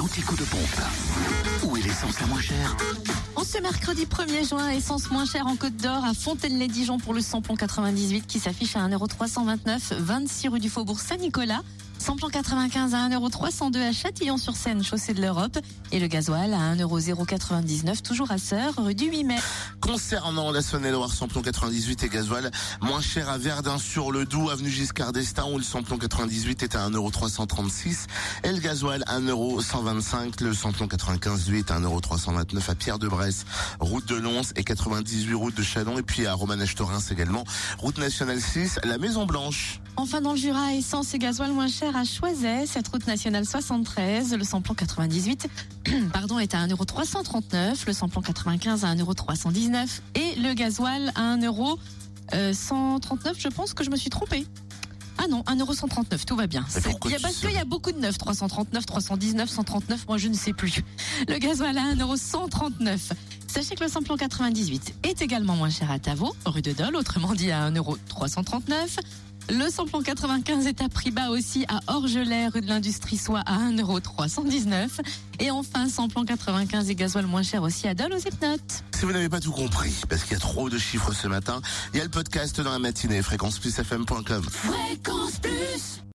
l'anti-coup de pompe. Où est l'essence la moins chère En ce mercredi 1er juin, essence moins chère en Côte d'Or à Fontaine-les-Dijon pour le samplon 98 qui s'affiche à 1,329€, 26 rue du Faubourg Saint-Nicolas. Samplon 95 à 1,302€ à Châtillon-sur-Seine, chaussée de l'Europe. Et le gasoil à 1,099€, toujours à Sœur, rue du 8 mai. Concernant la Saône-et-Loire, samplon 98 et gasoil moins cher à Verdun sur le Doubs, avenue Giscard d'Estaing où le samplon 98 est à 1,336€ et le gasoil 1,125€. Le samplon 95 lui est à 1,329€ à Pierre de Bresse, route de Lons et 98 route de Chalon et puis à Romanèche-Torins également, route nationale 6, la Maison Blanche. Enfin, dans le Jura, essence et gasoil moins cher à Choiset, cette route nationale 73, le samplon 98 pardon, est à 1,339€, le samplon 95 à 1,319€ et le gasoil à 1,139€. Je pense que je me suis trompée. Ah non, 1,139€, tout va bien. Il y a, parce qu'il y a beaucoup de neufs, 339, 319, 139, moi je ne sais plus. Le gasoil à 1,139€. Sachez que le samplon 98 est également moins cher à Tavaux, rue de Dole, autrement dit à 1,339€. Le samplon 95 est à prix bas aussi à Orgelet, rue de l'Industrie, soit à 1,319€. Et enfin, samplon 95 et gasoil moins cher aussi à Dole aux Hypnotes. Si vous n'avez pas tout compris, parce qu'il y a trop de chiffres ce matin, il y a le podcast dans la matinée, fréquenceplusfm.com. Fréquence Plus